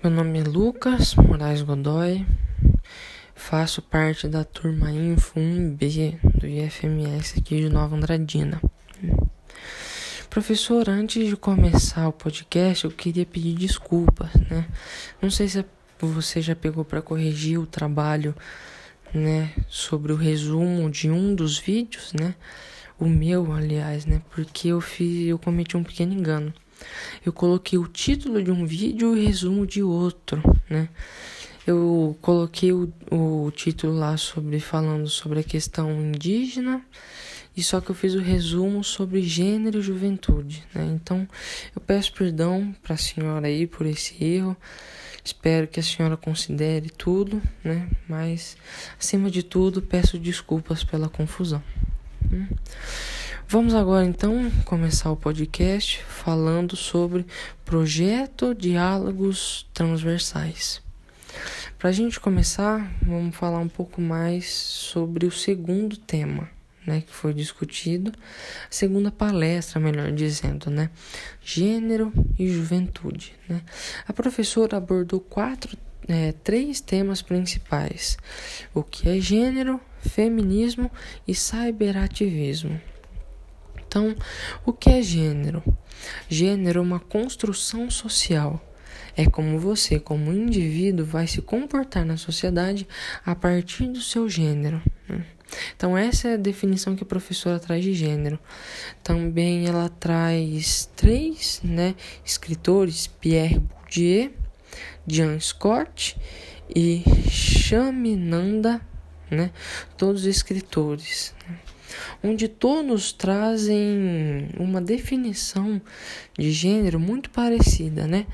Meu nome é Lucas Moraes Godoy, faço parte da turma Info 1B do IFMS aqui de Nova Andradina. Professor, antes de começar o podcast, eu queria pedir desculpas, né? Não sei se você já pegou para corrigir o trabalho, né, sobre o resumo de um dos vídeos, né? O meu, aliás, né? Porque eu fiz, eu cometi um pequeno engano eu coloquei o título de um vídeo e resumo de outro, né? Eu coloquei o, o título lá sobre falando sobre a questão indígena e só que eu fiz o resumo sobre gênero e juventude, né? Então eu peço perdão para a senhora aí por esse erro. Espero que a senhora considere tudo, né? Mas acima de tudo peço desculpas pela confusão. Hum? Vamos agora então começar o podcast falando sobre projeto Diálogos Transversais. Para a gente começar, vamos falar um pouco mais sobre o segundo tema, né, que foi discutido, a segunda palestra, melhor dizendo, né, gênero e juventude. Né. A professora abordou quatro, é, três temas principais: o que é gênero, feminismo e cyberativismo. Então, o que é gênero? Gênero é uma construção social. É como você, como indivíduo, vai se comportar na sociedade a partir do seu gênero. Né? Então, essa é a definição que a professora traz de gênero. Também ela traz três né, escritores: Pierre Bourdieu, Jean Scott e Chaminanda, né, todos escritores. Né? Onde todos trazem uma definição de gênero muito parecida, né?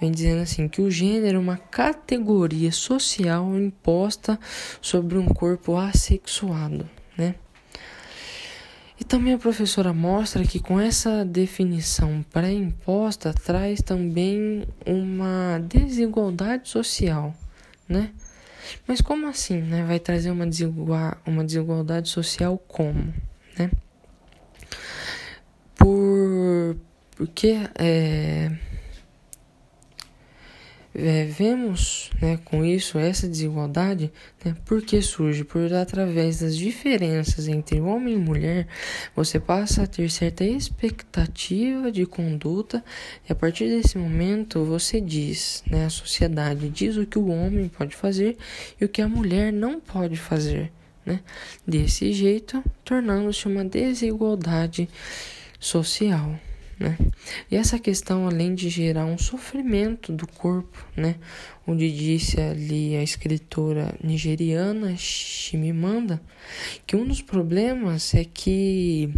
Vem dizendo assim que o gênero é uma categoria social imposta sobre um corpo assexuado, né? E também a professora mostra que com essa definição pré-imposta traz também uma desigualdade social, né? Mas como assim, né? Vai trazer uma, desigual, uma desigualdade social como, né? Por porque é, é, vemos né, com isso essa desigualdade né, porque surge? Por através das diferenças entre homem e mulher você passa a ter certa expectativa de conduta e a partir desse momento você diz né, a sociedade diz o que o homem pode fazer e o que a mulher não pode fazer né, desse jeito tornando-se uma desigualdade social né? E essa questão, além de gerar um sofrimento do corpo, né? Onde disse ali a escritora nigeriana Chimamanda que um dos problemas é que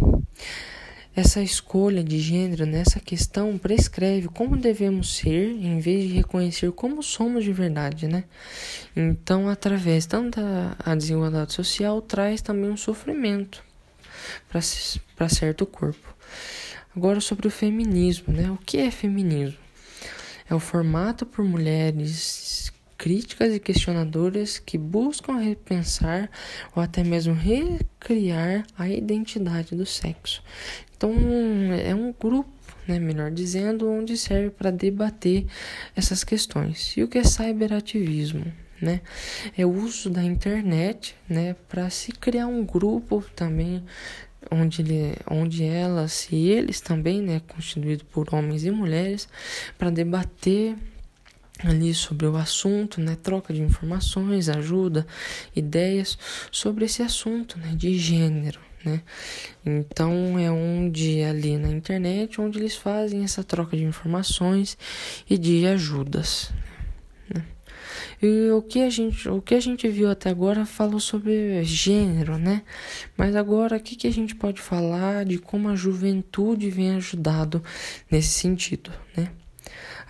essa escolha de gênero nessa questão prescreve como devemos ser em vez de reconhecer como somos de verdade, né? Então, através tanto da desigualdade social, traz também um sofrimento para certo corpo. Agora sobre o feminismo, né? O que é feminismo? É o formato por mulheres críticas e questionadoras que buscam repensar ou até mesmo recriar a identidade do sexo. Então, é um grupo, né, melhor dizendo, onde serve para debater essas questões. E o que é cyberativismo? Né? É o uso da internet, né, para se criar um grupo também onde, ele, onde elas e eles também, né, constituído por homens e mulheres, para debater ali sobre o assunto, né, troca de informações, ajuda, ideias sobre esse assunto, né, de gênero, né? Então é onde ali na internet onde eles fazem essa troca de informações e de ajudas, e o que a gente, o que a gente viu até agora falou sobre gênero, né? Mas agora o que, que a gente pode falar de como a juventude vem ajudado nesse sentido, né?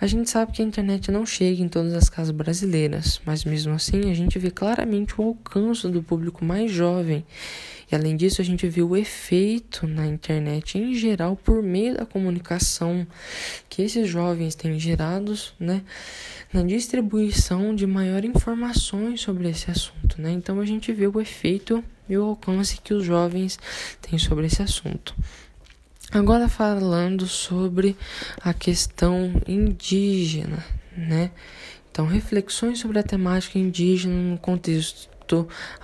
A gente sabe que a internet não chega em todas as casas brasileiras, mas mesmo assim a gente vê claramente o alcance do público mais jovem. E além disso, a gente vê o efeito na internet em geral por meio da comunicação que esses jovens têm gerados, né? na distribuição de maior informações sobre esse assunto, né? Então a gente vê o efeito e o alcance que os jovens têm sobre esse assunto. Agora falando sobre a questão indígena, né? Então, reflexões sobre a temática indígena no contexto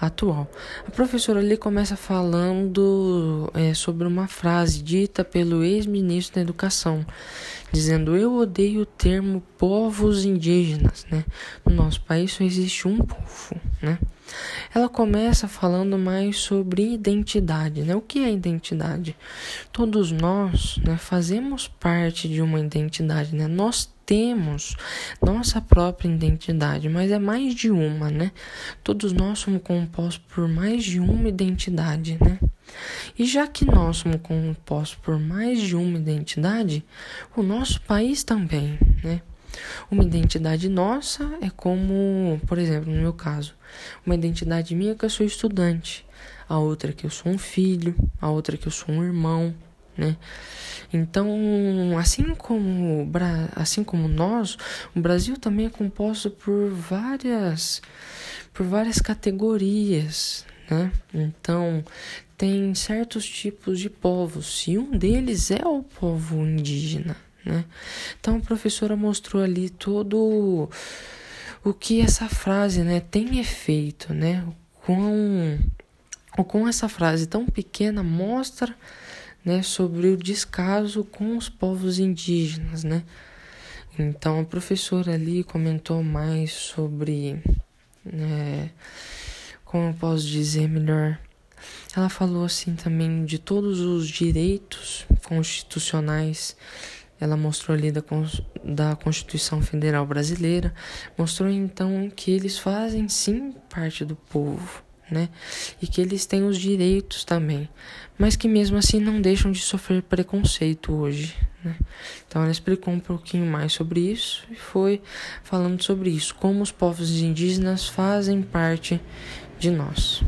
atual. A professora ali começa falando é, sobre uma frase dita pelo ex-ministro da Educação, dizendo: Eu odeio o termo povos indígenas. Né? No nosso país só existe um povo. Né? Ela começa falando mais sobre identidade, né? O que é identidade? Todos nós, né, fazemos parte de uma identidade, né? Nós temos nossa própria identidade, mas é mais de uma, né? Todos nós somos compostos por mais de uma identidade, né? E já que nós somos compostos por mais de uma identidade, o nosso país também, né? Uma identidade nossa é como, por exemplo, no meu caso, uma identidade minha que eu sou estudante, a outra que eu sou um filho, a outra que eu sou um irmão, né? Então, assim como, assim como nós, o Brasil também é composto por várias, por várias categorias, né? Então, tem certos tipos de povos, e um deles é o povo indígena, né? Então, a professora mostrou ali todo o que essa frase, né, tem efeito, né? Com com essa frase tão pequena mostra né, sobre o descaso com os povos indígenas, né? Então a professora ali comentou mais sobre, né, como eu posso dizer melhor, ela falou assim também de todos os direitos constitucionais. Ela mostrou ali da, da Constituição Federal Brasileira, mostrou então que eles fazem sim parte do povo né? E que eles têm os direitos também, mas que mesmo assim não deixam de sofrer preconceito hoje, né? Então ela explicou um pouquinho mais sobre isso e foi falando sobre isso, como os povos indígenas fazem parte de nós.